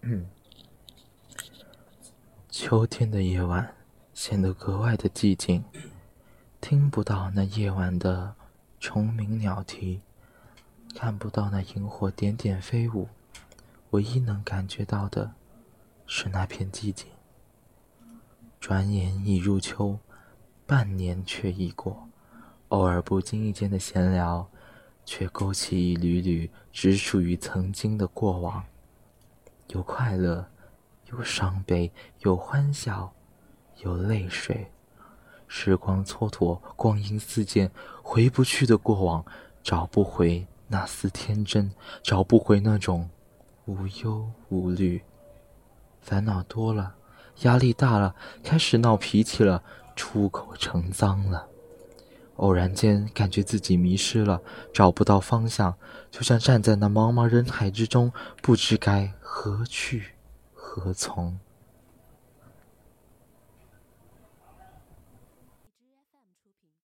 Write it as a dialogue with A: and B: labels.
A: 秋天的夜晚显得格外的寂静，听不到那夜晚的虫鸣鸟啼，看不到那萤火点点飞舞，唯一能感觉到的是那片寂静。转眼已入秋，半年却已过，偶尔不经意间的闲聊，却勾起一缕缕只属于曾经的过往，有快乐。有伤悲，有欢笑，有泪水。时光蹉跎，光阴似箭，回不去的过往，找不回那丝天真，找不回那种无忧无虑。烦恼多了，压力大了，开始闹脾气了，出口成脏了。偶然间感觉自己迷失了，找不到方向，就像站在那茫茫人海之中，不知该何去。何从？